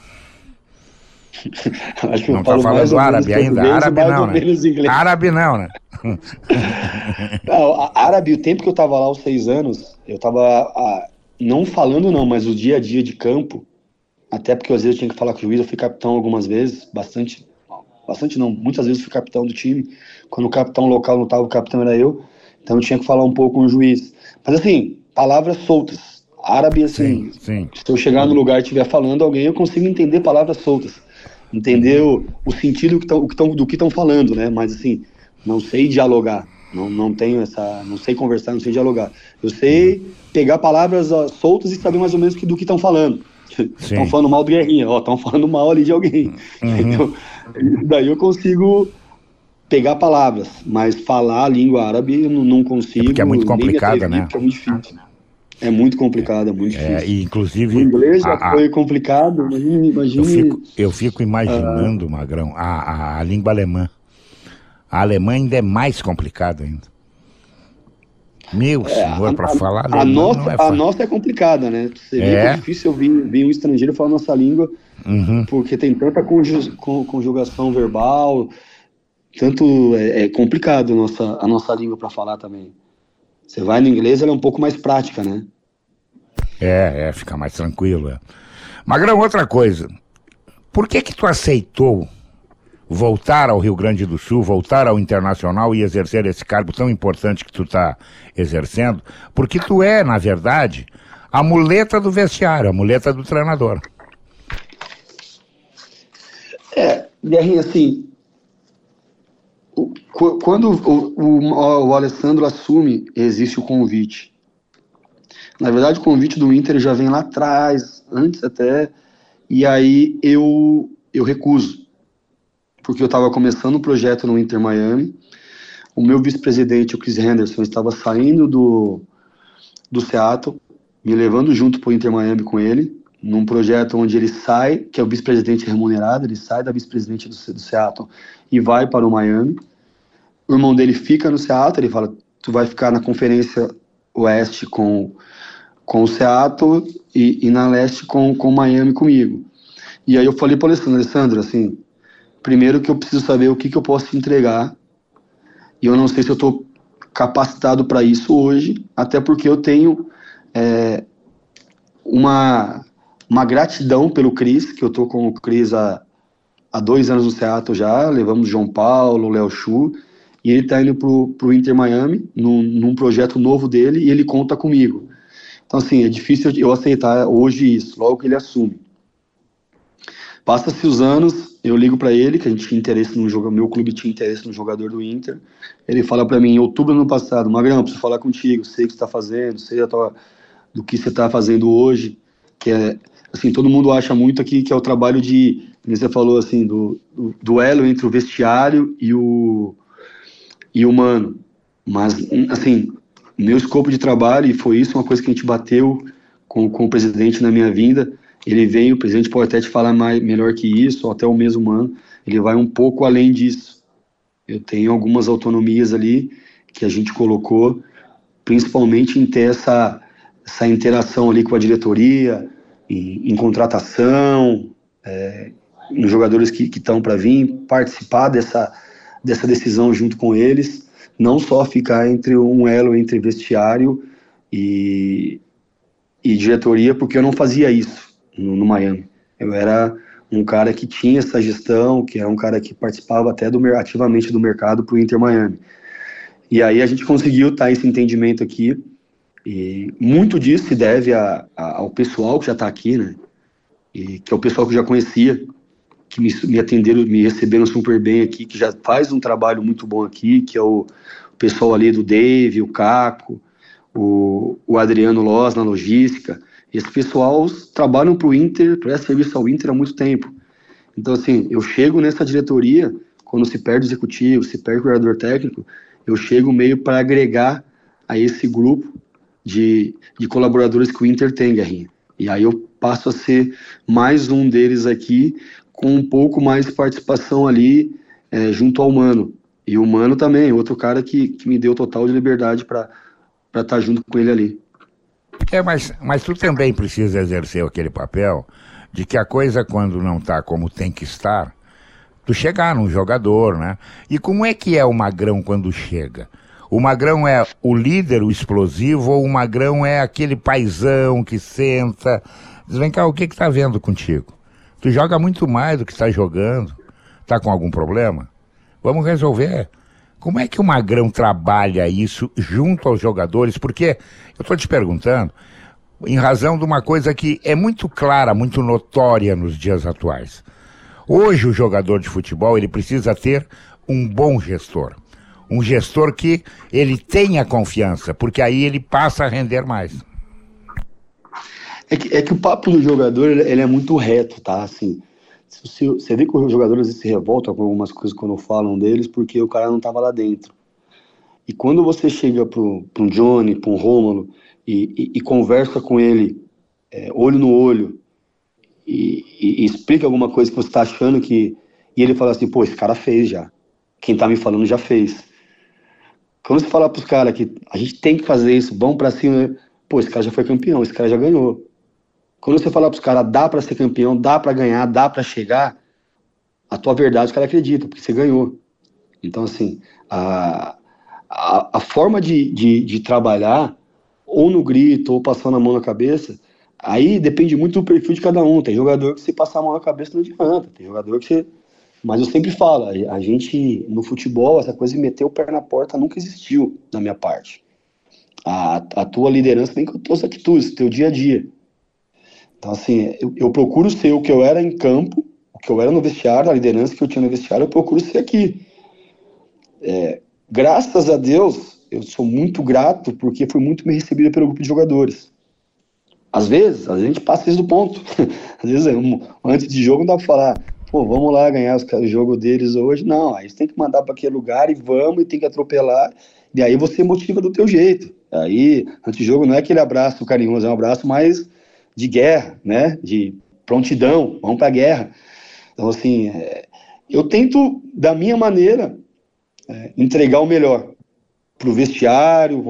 Acho que não está falando árabe ainda? Árabe não, né? Árabe não, né? não, árabe, o tempo que eu estava lá, os seis anos, eu estava não falando não, mas o dia a dia de campo, até porque às vezes eu tinha que falar com o juiz, eu fui capitão algumas vezes, bastante, bastante não, muitas vezes fui capitão do time, quando o capitão local não estava, o capitão era eu, então eu tinha que falar um pouco com o juiz. Mas assim, palavras soltas, árabe assim, sim, sim. se eu chegar no lugar e estiver falando alguém, eu consigo entender palavras soltas entender o, o sentido que tão, que tão, do que estão falando, né? Mas assim, não sei dialogar, não, não tenho essa, não sei conversar, não sei dialogar. Eu sei pegar palavras ó, soltas e saber mais ou menos que, do que estão falando. Estão falando mal do Guerrinha, ó, estão falando mal ali de alguém. Uhum. Daí eu consigo pegar palavras, mas falar a língua árabe eu não, consigo. É porque é muito complicada, né? É muito difícil. É muito complicado, é muito é, difícil. E, inclusive. O inglês já a, foi complicado, imagine. imagine eu, fico, eu fico imaginando, Magrão, a, a, a, língua alemã. A alemã ainda é mais complicada ainda. Meu é, senhor, para falar alemã. A nossa, é a nossa é complicada, né? Seria é. difícil eu vir, vir um estrangeiro falar nossa língua, uhum. porque tem tanta conjugação verbal, tanto é, é complicado a nossa, a nossa língua para falar também. Você vai no inglês, ela é um pouco mais prática, né? É, é, fica mais tranquilo. É. Magrão, outra coisa. Por que que tu aceitou voltar ao Rio Grande do Sul, voltar ao Internacional e exercer esse cargo tão importante que tu está exercendo? Porque tu é, na verdade, a muleta do vestiário, a muleta do treinador. É, Guerrinha, assim, quando o, o, o, Alessandro assume, existe o convite. Na verdade, o convite do Inter já vem lá atrás, antes até, e aí eu, eu recuso, porque eu estava começando um projeto no Inter Miami, o meu vice-presidente, o Chris Henderson, estava saindo do, do Seattle, me levando junto para o Inter Miami com ele, num projeto onde ele sai, que é o vice-presidente remunerado, ele sai da vice-presidente do, do Seattle e vai para o Miami. O irmão dele fica no Seattle, ele fala, tu vai ficar na conferência oeste com, com o Seattle e, e na leste com, com Miami comigo. E aí eu falei para o Alessandro, Alessandro, assim, primeiro que eu preciso saber o que, que eu posso te entregar, e eu não sei se eu estou capacitado para isso hoje, até porque eu tenho é, uma uma gratidão pelo Cris, que eu tô com o Cris há, há dois anos no Seattle já, levamos João Paulo, Léo Chu, e ele tá indo pro, pro Inter Miami, num, num projeto novo dele, e ele conta comigo. Então, assim, é difícil eu aceitar hoje isso, logo que ele assume. Passa-se os anos, eu ligo para ele, que a gente tinha interesse no jogo, meu clube tinha interesse no jogador do Inter. Ele fala para mim, em outubro do ano passado, Magrão, preciso falar contigo, sei o que está fazendo, sei tua, do que você está fazendo hoje, que é assim, todo mundo acha muito aqui que é o trabalho de, você falou, assim, do, do duelo entre o vestiário e o, e o humano. Mas, assim, meu escopo de trabalho, e foi isso uma coisa que a gente bateu com, com o presidente na minha vinda, ele vem, o presidente pode até te falar mais, melhor que isso, ou até o mesmo humano, ele vai um pouco além disso. Eu tenho algumas autonomias ali que a gente colocou, principalmente em ter essa, essa interação ali com a diretoria, em, em contratação, é, nos jogadores que estão para vir, participar dessa, dessa decisão junto com eles, não só ficar entre um elo entre vestiário e, e diretoria, porque eu não fazia isso no, no, Miami. Eu era um cara que tinha essa gestão, que era um cara que participava até do, ativamente do mercado para o Inter Miami. E aí a gente conseguiu estar tá, esse entendimento aqui e muito disso se deve a, a, ao pessoal que já está aqui, né? E, que é o pessoal que eu já conhecia, que me, me, atenderam, me receberam super bem aqui, que já faz um trabalho muito bom aqui, que é o, o pessoal ali do Dave, o Caco, o, o Adriano Loz na logística. Esse pessoal trabalham para o Inter, presta serviço ao Inter há muito tempo. Então, assim, eu chego nessa diretoria, quando se perde o executivo, se perde o cuidador técnico, eu chego meio para agregar a esse grupo de, de colaboradores que o Inter tem, Guerrinha. E aí eu passo a ser mais um deles aqui, com um pouco mais de participação ali é, junto ao Mano. E o Mano também, outro cara que, que me deu total de liberdade para estar tá junto com ele ali. É, mas, mas tu também precisa exercer aquele papel de que a coisa, quando não está como tem que estar, tu chegar num jogador, né? E como é que é o Magrão quando chega? O Magrão é o líder, o explosivo, ou o Magrão é aquele paizão que senta. Diz, vem cá, o que que tá vendo contigo? Tu joga muito mais do que está jogando. Tá com algum problema? Vamos resolver. Como é que o Magrão trabalha isso junto aos jogadores? Porque eu estou te perguntando, em razão de uma coisa que é muito clara, muito notória nos dias atuais. Hoje o jogador de futebol ele precisa ter um bom gestor um gestor que ele tenha confiança, porque aí ele passa a render mais. É que, é que o papo do jogador ele é muito reto, tá? Assim, você, você vê que os jogadores se revoltam com algumas coisas quando falam deles, porque o cara não estava lá dentro. E quando você chega para um Johnny, para um Rômulo, e, e, e, conversa com ele é, olho no olho, e, e, explica alguma coisa que você está achando que. E ele fala assim: pô, esse cara fez já. Quem está me falando já fez. Quando você falar pros caras que a gente tem que fazer isso, vamos para cima, pô, esse cara já foi campeão, esse cara já ganhou. Quando você falar pros caras, dá para ser campeão, dá para ganhar, dá para chegar, a tua verdade os caras acreditam, porque você ganhou. Então, assim, a, a, a forma de, de, de, trabalhar, ou no grito, ou passando a mão na cabeça, aí depende muito do perfil de cada um. Tem jogador que se passar a mão na cabeça não adianta, tem jogador que você mas eu sempre falo, a gente no futebol, essa coisa de meter o pé na porta nunca existiu da minha parte. A, a tua liderança vem com as tuas atitudes, teu dia a dia. Então, assim, eu, eu, procuro ser o que eu era em campo, o que eu era no vestiário, a liderança que eu tinha no vestiário, eu procuro ser aqui. É, graças a Deus, eu sou muito grato porque fui muito bem recebido pelo grupo de jogadores. Às vezes, a gente passa isso do ponto. Às vezes, antes de jogo, não dá pra falar, pô, vamos lá ganhar o jogo deles hoje. Não, aí você tem que mandar para aquele lugar e vamos, e tem que atropelar. E aí você motiva do teu jeito. Aí, antes de jogo, não é aquele abraço carinhoso, é um abraço mais de guerra, né? De prontidão, vamos pra guerra. Então, assim, é, eu tento, da minha maneira, é, entregar o melhor para o vestiário,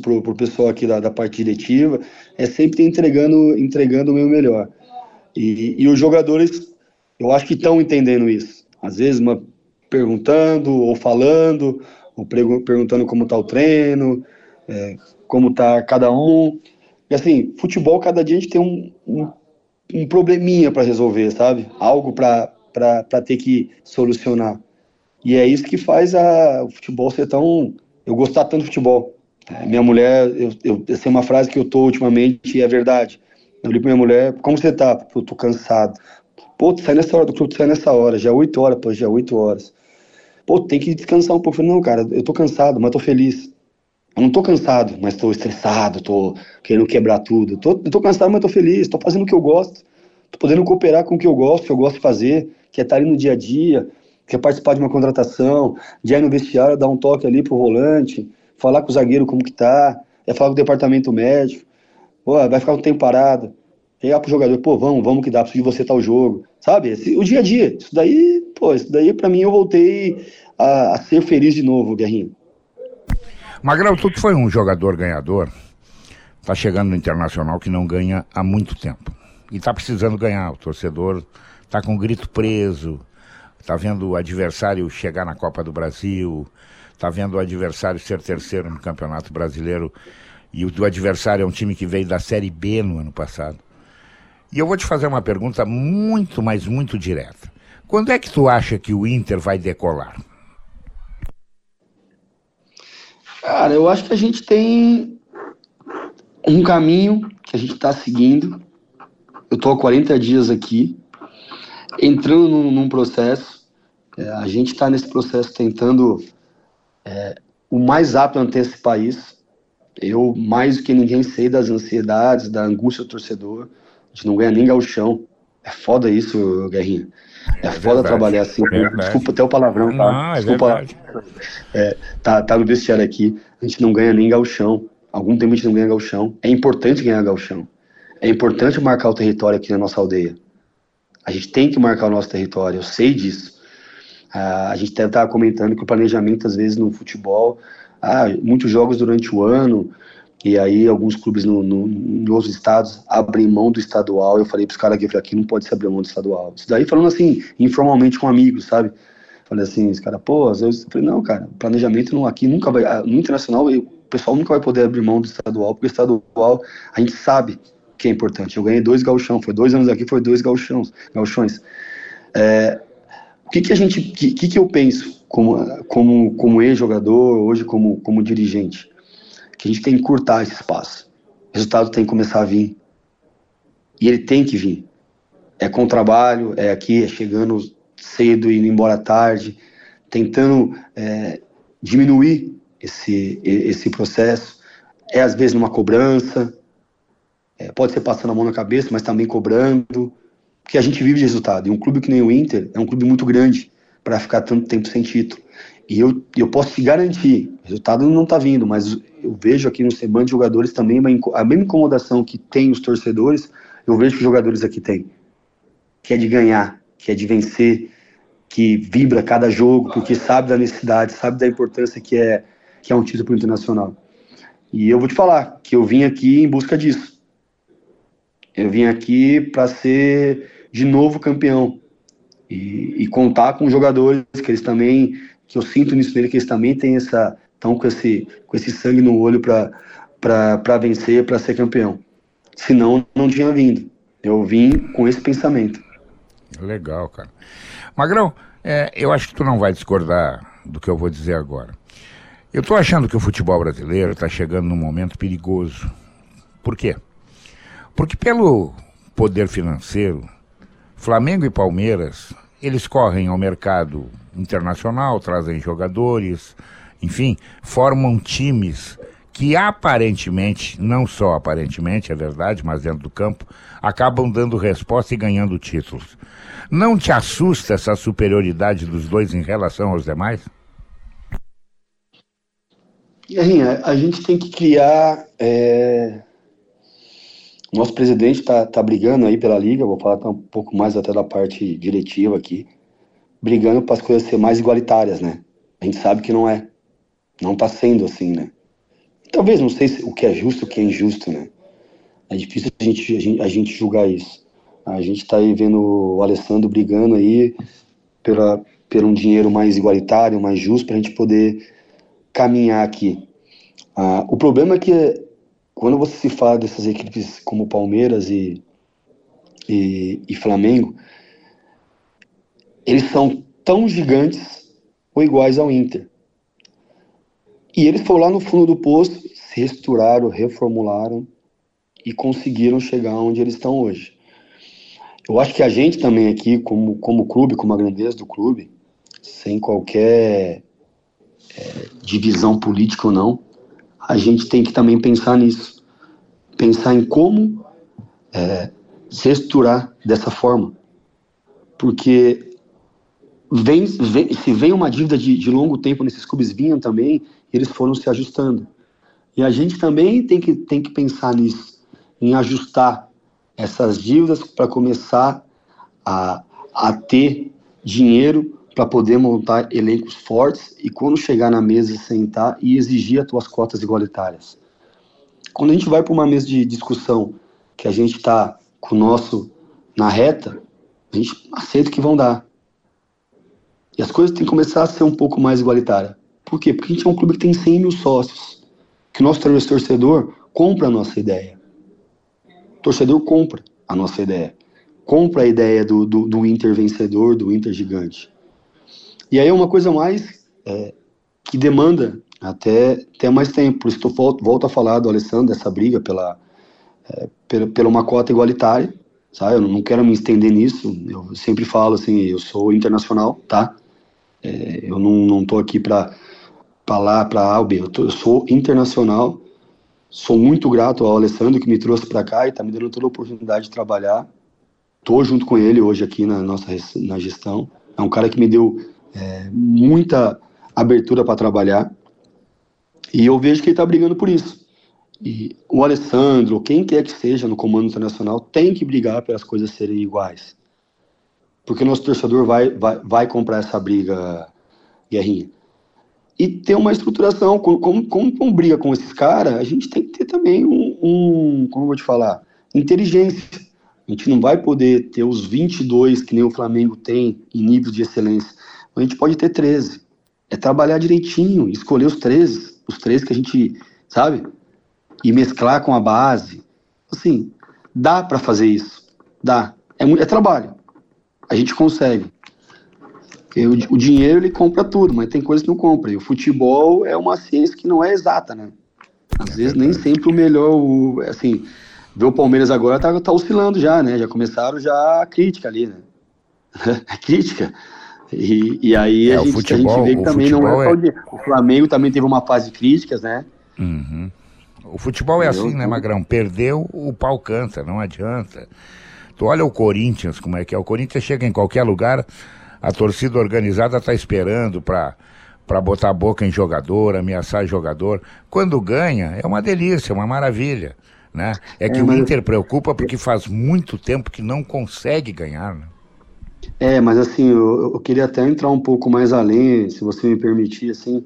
para o pessoal aqui da, da parte diretiva, é sempre entregando, entregando o meu melhor. E, e os jogadores, eu acho que estão entendendo isso. Às vezes, uma, perguntando ou falando, ou perguntando como está o treino, é, como está cada um. E assim, futebol, cada dia a gente tem um, um, um probleminha para resolver, sabe? Algo para ter que solucionar. E é isso que faz a, o futebol ser tão eu gostar tanto de futebol. É, minha mulher, eu, eu, essa é uma frase que eu tô ultimamente e é verdade. Eu li pra minha mulher, como você tá? Eu tô cansado. Pô, tu sai nessa hora, tu sai nessa hora, já é 8 horas, pô, já é 8 horas. Pô, tem que descansar um pouco. Eu falei, não, cara, eu tô cansado, mas tô feliz. Não tô cansado, mas tô estressado, tô querendo quebrar tudo. Tô, tô cansado, mas tô feliz, tô fazendo o que eu gosto. Tô podendo cooperar com o que eu gosto, que eu gosto de fazer, que é estar ali no dia a dia, quer participar de uma contratação, de ir no vestiário, dar um toque ali pro volante, falar com o zagueiro como que tá, é falar com o departamento médico, pô, vai ficar um tempo parado, chegar pro jogador, pô, vamos, vamos que dá, preciso de você tal jogo, sabe? Esse, o dia a dia, isso daí, pô, isso daí para mim eu voltei a, a, ser feliz de novo, Guerrinho. Magrão, tu que foi um jogador ganhador, tá chegando no Internacional que não ganha há muito tempo, e tá precisando ganhar, o torcedor tá com o grito preso, Está vendo o adversário chegar na Copa do Brasil, está vendo o adversário ser terceiro no Campeonato Brasileiro, e o, o adversário é um time que veio da Série B no ano passado. E eu vou te fazer uma pergunta muito, mas muito direta. Quando é que tu acha que o Inter vai decolar? Cara, eu acho que a gente tem um caminho que a gente está seguindo. Eu estou há 40 dias aqui, entrando num, num processo é, a gente está nesse processo tentando é, o mais rápido antecipar isso. Eu, mais do que ninguém, sei das ansiedades, da angústia do torcedor. A gente não ganha nem galchão. É foda isso, Guerrinha. É, é foda verdade, trabalhar assim. É Desculpa até o palavrão, tá? Não, é Desculpa. É, tá, tá no vestiário aqui. A gente não ganha nem galchão. Algum tempo a gente não ganha galchão. É importante ganhar galchão. É importante marcar o território aqui na nossa aldeia. A gente tem que marcar o nosso território. Eu sei disso. Ah, a gente até estava comentando que o planejamento, às vezes, no futebol, ah, muitos jogos durante o ano, e aí alguns clubes no, no, nos estados abrem mão do estadual. Eu falei para os caras aqui, eu aqui não pode se abrir mão do estadual. Isso daí falando assim, informalmente com amigos, sabe? Falei assim, os caras, pô, às vezes, eu falei, não, cara, planejamento não, aqui nunca vai, ah, no internacional, o pessoal nunca vai poder abrir mão do estadual, porque o estadual, a gente sabe que é importante. Eu ganhei dois galchão, foi dois anos aqui, foi dois galchões. galchões. É, o que, que a gente, que, que eu penso como, como, como ex-jogador, hoje como, como dirigente? Que a gente tem que encurtar esse espaço. O resultado tem que começar a vir. E ele tem que vir. É com trabalho, é aqui, é chegando cedo e indo embora tarde, tentando é, diminuir esse, esse processo. É às vezes numa cobrança, é, pode ser passando a mão na cabeça, mas também cobrando porque a gente vive de resultado. E um clube que nem o Inter é um clube muito grande para ficar tanto tempo sem título. E eu, eu posso te garantir, o resultado não está vindo, mas eu vejo aqui no semblante de jogadores também uma, a mesma incomodação que tem os torcedores, eu vejo que os jogadores aqui têm. Que é de ganhar, que é de vencer, que vibra cada jogo, porque sabe da necessidade, sabe da importância que é, que é um título internacional. E eu vou te falar que eu vim aqui em busca disso. Eu vim aqui para ser de novo campeão. E, e, contar com jogadores que eles também, que eu sinto nisso dele, que eles também têm essa, estão com esse, com esse sangue no olho para vencer, para ser campeão. Senão, não tinha vindo. Eu vim com esse pensamento. Legal, cara. Magrão, é, eu acho que tu não vai discordar do que eu vou dizer agora. Eu estou achando que o futebol brasileiro está chegando num momento perigoso. Por quê? Porque pelo poder financeiro, Flamengo e Palmeiras, eles correm ao mercado internacional, trazem jogadores, enfim, formam times que aparentemente, não só aparentemente, é verdade, mas dentro do campo, acabam dando resposta e ganhando títulos. Não te assusta essa superioridade dos dois em relação aos demais? A gente tem que criar. É... Nosso presidente está tá brigando aí pela liga, vou falar um pouco mais até da parte diretiva aqui, brigando para as coisas ser mais igualitárias, né? A gente sabe que não é. Não está sendo assim, né? Talvez, não sei se, o que é justo o que é injusto, né? É difícil a gente, a gente, a gente julgar isso. A gente está aí vendo o Alessandro brigando aí pela, por um dinheiro mais igualitário, mais justo, para a gente poder caminhar aqui. Ah, o problema é que quando você se fala dessas equipes como Palmeiras e, e, e Flamengo, eles são tão gigantes ou iguais ao Inter. E eles foram lá no fundo do poço, se restauraram, reformularam e conseguiram chegar onde eles estão hoje. Eu acho que a gente também aqui, como, como clube, como a grandeza do clube, sem qualquer é, divisão política ou não, a gente tem que também pensar nisso. Pensar em como é, se estruturar dessa forma. Porque vem, vem, se vem uma dívida de, de longo tempo nesses clubes, vinham também, eles foram se ajustando. E a gente também tem que, tem que pensar nisso, em ajustar essas dívidas para começar a, a ter dinheiro para poder montar elencos fortes e quando chegar na mesa sentar e exigir as tuas cotas igualitárias. Quando a gente vai para uma mesa de discussão que a gente está com o nosso na reta, a gente aceita que vão dar. E as coisas têm que começar a ser um pouco mais igualitárias. Por quê? Porque a gente é um clube que tem 100 mil sócios. Que o nosso torcedor compra a nossa ideia torcedor compra a nossa ideia. Compra a ideia do, do, do Inter vencedor, do Inter gigante. E aí é uma coisa mais é, que demanda até, até mais tempo. Por isso eu volto, volto a falar do Alessandro, dessa briga pela, é, pela, pela uma cota igualitária. Sabe? Eu não quero me estender nisso. Eu sempre falo assim, eu sou internacional, tá? É, eu não, não tô aqui para falar para A. Eu, tô, eu sou internacional Sou muito grato ao Alessandro que me trouxe para cá e está me dando toda a oportunidade de trabalhar. Estou junto com ele hoje aqui na nossa na gestão. É um cara que me deu é, muita abertura para trabalhar e eu vejo que ele está brigando por isso. E o Alessandro, quem quer que seja no comando internacional, tem que brigar para as coisas serem iguais. Porque o nosso torcedor vai, vai, vai comprar essa briga, Guerrinha e ter uma estruturação. Como, como, como, briga com esses caras, a gente tem que ter também um, um, como eu vou te falar, inteligência. A gente não vai poder ter os 22 que nem o Flamengo tem em nível de excelência. A gente pode ter 13. É trabalhar direitinho, escolher os 13, os 13 que a gente, sabe? E mesclar com a base. Assim, dá para fazer isso. Dá. É, é trabalho. A gente consegue. Porque o, o, dinheiro ele compra tudo, mas tem coisas que não compra. E o futebol é uma ciência que não é exata, né? Às é vezes verdade. nem sempre o melhor, o, assim, ver o Palmeiras agora tá, tá oscilando já, né? Já começaram já a crítica ali, né? a crítica. E, e aí é, a, gente, futebol, a, gente, vê que também não é, é... O Flamengo também teve uma fase de críticas, né? Uhum. O futebol é assim, né, Magrão? Perdeu, o pau canta, não adianta. Tu olha o Corinthians, como é que é. O Corinthians chega em qualquer lugar, a torcida organizada está esperando para para botar a boca em jogador, ameaçar jogador. Quando ganha, é uma delícia, uma maravilha. Né? É que é, o Inter preocupa porque faz muito tempo que não consegue ganhar. Né? É, mas assim, eu, eu, queria até entrar um pouco mais além, se você me permitir, assim,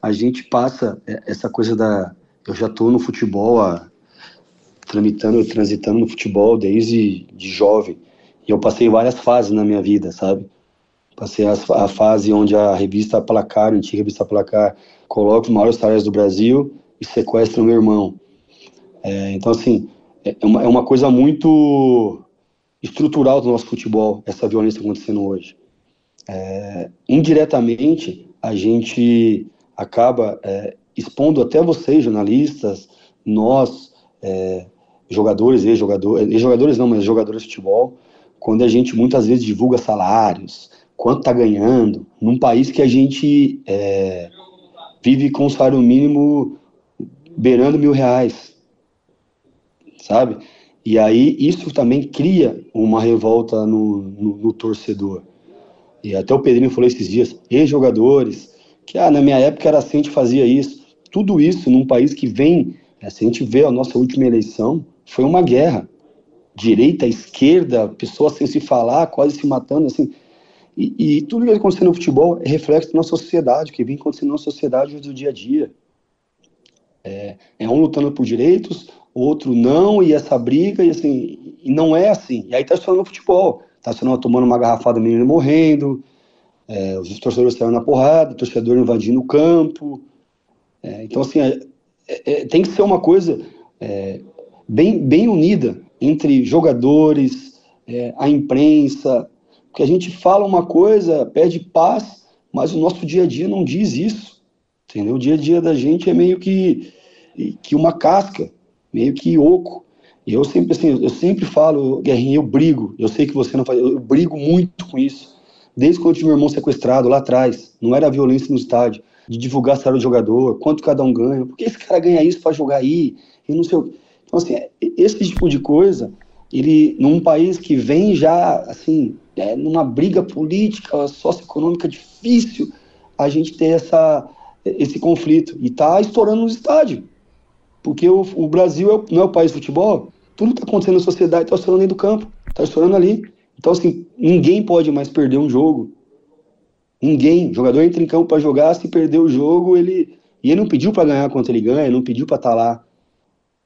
a gente passa essa coisa da... Eu já estou no futebol, a, tramitando, transitando no futebol desde de jovem, e eu passei várias fases na minha vida, sabe? Passei a, a, fase onde a revista Placar, a antiga revista Placar, coloca os maiores talentos do Brasil e sequestra o meu irmão. É, então, assim, é, é uma, é uma coisa muito estrutural do nosso futebol, essa violência acontecendo hoje. É, indiretamente, a gente acaba é, expondo até vocês, jornalistas, nós, é, jogadores, ex-jogadores, ex-jogadores não, mas jogadores de futebol, quando a gente muitas vezes divulga salários, quanto está ganhando, num país que a gente é, vive com um salário mínimo beirando mil reais, sabe? E aí isso também cria uma revolta no, no, no torcedor. E até o Pedrinho falou esses dias, ex-jogadores, que ah, na minha época era assim, a gente fazia isso. Tudo isso num país que vem, é, se a gente vê a nossa última eleição, foi uma guerra. Direita, esquerda, pessoas sem se falar, quase se matando, assim. E, e tudo que acontece no futebol é reflexo nossa sociedade, que vem acontecendo na sociedade do dia a dia. É, é um lutando por direitos, outro não, e essa briga, e assim, e não é assim. E aí tá falando no futebol, tá se tomando uma garrafada, menino morrendo, é, os torcedores saindo na porrada, o torcedor invadindo o campo. É, então, assim, é, é tem que ser uma coisa é, bem, bem unida entre jogadores, é, a imprensa, porque a gente fala uma coisa, pede paz, mas o nosso dia a dia não diz isso, entendeu? O dia a dia da gente é meio que, que uma casca, meio que oco. Eu sempre, assim, eu sempre falo, Guerrinha, eu brigo, eu sei que você não faz, eu brigo muito com isso. Desde quando eu tive meu irmão sequestrado lá atrás, não era violência no estádio, de divulgar salário do jogador, quanto cada um ganha, por que esse cara ganha isso para jogar aí, e não sei o Então, assim, esse tipo de coisa, ele, num país que vem já, assim, é, numa briga política, socioeconômica difícil, a gente ter essa, esse conflito. E tá estourando nos estádios. Porque o, o Brasil é, não é o país de futebol, tudo que está acontecendo na sociedade está estourando dentro do campo, está estourando ali. Então, assim, ninguém pode mais perder um jogo. Ninguém. O jogador entra em campo para jogar, se perder o jogo, ele. E ele não pediu para ganhar quanto ele ganha, não pediu para estar tá lá.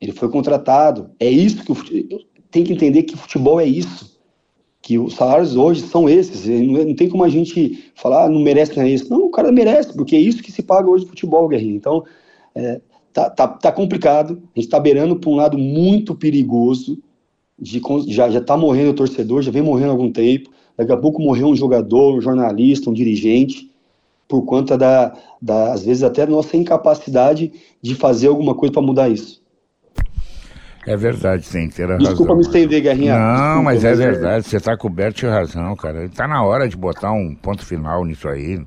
Ele foi contratado. É isso que o futebol. Tem que entender que futebol é isso. Que os salários hoje são esses. Não tem como a gente falar, ah, não merece ganhar isso. Não, o cara merece, porque é isso que se paga hoje no futebol, Guerrinho. Então, é, tá, tá, tá complicado, a gente está beirando para um lado muito perigoso, de, já, já tá morrendo o torcedor, já vem morrendo há algum tempo, daqui a pouco morreu um jogador, um jornalista, um dirigente, por conta da, da às vezes até nossa incapacidade de fazer alguma coisa para mudar isso. É verdade, ter razão. Desculpa me estender, Guerrinha. Não, Desculpa, mas é verdade, você está coberto de razão, cara. Está na hora de botar um ponto final nisso aí.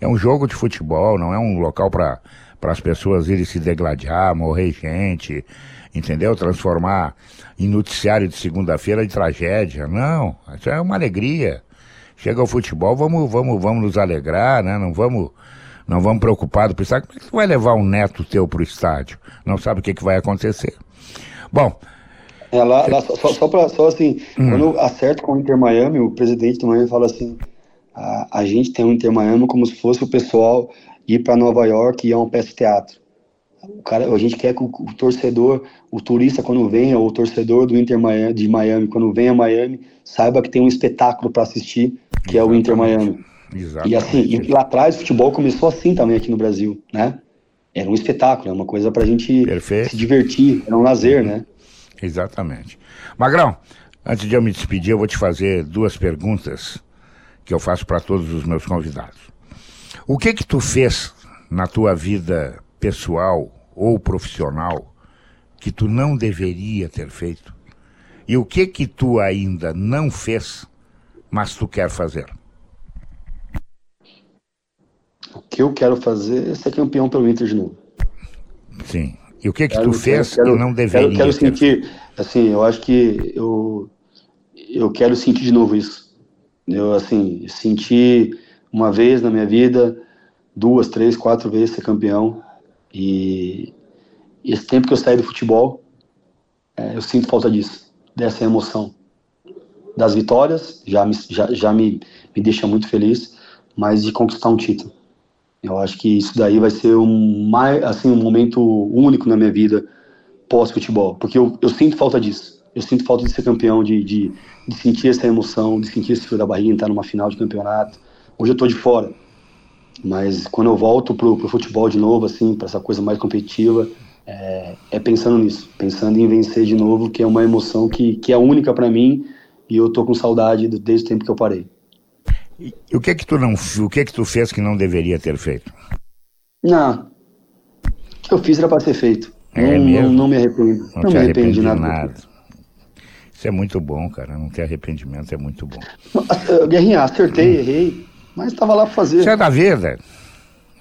É um jogo de futebol, não é um local para para as pessoas irem se degladiar, morrer gente, entendeu? Transformar em noticiário de segunda-feira de tragédia. Não, isso é uma alegria. Chega o futebol, vamos, vamos, vamos nos alegrar, né? Não vamos, não vamos preocupados pensar como é que tu vai levar um neto teu para o estádio? Não sabe o que, que vai acontecer. Bom. É, lá, lá só, só, pra, só assim, hum. quando eu acerto com o Inter Miami, o presidente do Miami fala assim: a, a gente tem o Inter Miami como se fosse o pessoal ir para Nova York e é um peça de teatro. O cara, a gente quer que o, o, torcedor, o turista quando vem, ou o torcedor do Inter Miami, de Miami, quando vem a Miami, saiba que tem um espetáculo para assistir, que Exatamente. é o Inter Miami. Exatamente. E assim, e lá atrás o futebol começou assim também aqui no Brasil, né? Era um espetáculo, é uma coisa para a gente Perfeito. se divertir, era um lazer, né? Exatamente. Magrão, antes de eu me despedir, eu vou te fazer duas perguntas que eu faço para todos os meus convidados. O que que tu fez na tua vida pessoal ou profissional que tu não deveria ter feito? E o que que tu ainda não fez, mas tu quer fazer? O que eu quero fazer é ser campeão pelo Inter de novo. Sim. E o que que quero, tu fez quero, e não deveria quero, quero sentir, assim, eu acho que eu eu quero sentir de novo isso. Eu assim, sentir uma vez na minha vida, duas, três, quatro vezes ser campeão. E esse tempo que eu saí do futebol, é, eu sinto falta disso, dessa emoção. Das vitórias, já me, já, já me, me deixa muito feliz, mas de conquistar um título. Eu acho que isso daí vai ser um, assim, um momento único na minha vida pós-futebol, porque eu, eu sinto falta disso. Eu sinto falta de ser campeão, de, de, de sentir essa emoção, de sentir esse frio da barriga, estar numa final de campeonato. Hoje eu estou de fora, mas quando eu volto pro, pro futebol de novo, assim, para essa coisa mais competitiva, é, é, pensando nisso, pensando em vencer de novo, que é uma emoção que, que é única para mim e eu tô com saudade desde o tempo que eu parei. E, o que é que tu não, o que é que tu fez que não deveria ter feito? Não, o que eu fiz era para ser feito. É não, não, não, me arrependo. Não, não me arrependo de nada. nada. Isso é muito bom, cara. Não ter arrependimento é muito bom. Guerrinha, acertei, hum. errei, mas estava lá para fazer. Isso é da vida.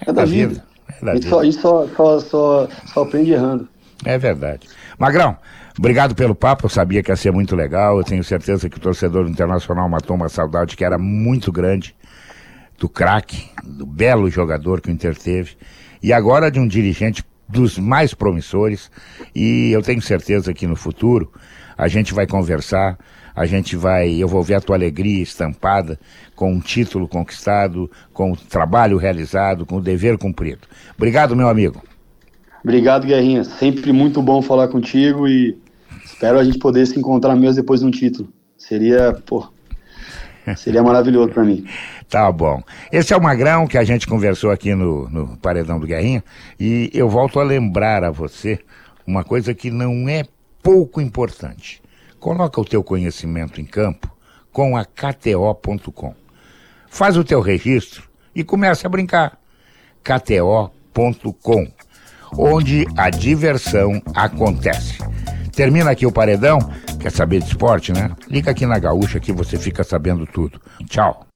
É, é da, vida. vida. É da a gente, vida. Só, a gente só, só, só, só aprende errando. É verdade. Magrão, obrigado pelo papo. Eu sabia que ia ser muito legal. Eu tenho certeza que o torcedor internacional matou uma saudade que era muito grande do craque, do belo jogador que o Inter teve. E agora de um dirigente dos mais promissores. E eu tenho certeza que no futuro a gente vai conversar, a gente vai, eu vou ver a tua alegria estampada com um título conquistado, com o trabalho realizado, com o dever cumprido. Obrigado, meu amigo. Obrigado, Guerrinha. Sempre muito bom falar contigo e espero a gente poder se encontrar mesmo depois de um título. Seria, pô, seria maravilhoso para mim. Tá bom. Esse é o Magrão que a gente conversou aqui no, no Paredão do Guerrinha e eu volto a lembrar a você uma coisa que não é pouco importante. Coloca o teu conhecimento em campo com a KTO.com. Faz o teu registro e começa a brincar. KTO.com, onde a diversão acontece. Termina aqui o paredão. Quer saber de esporte, né? Liga aqui na Gaúcha que você fica sabendo tudo. Tchau.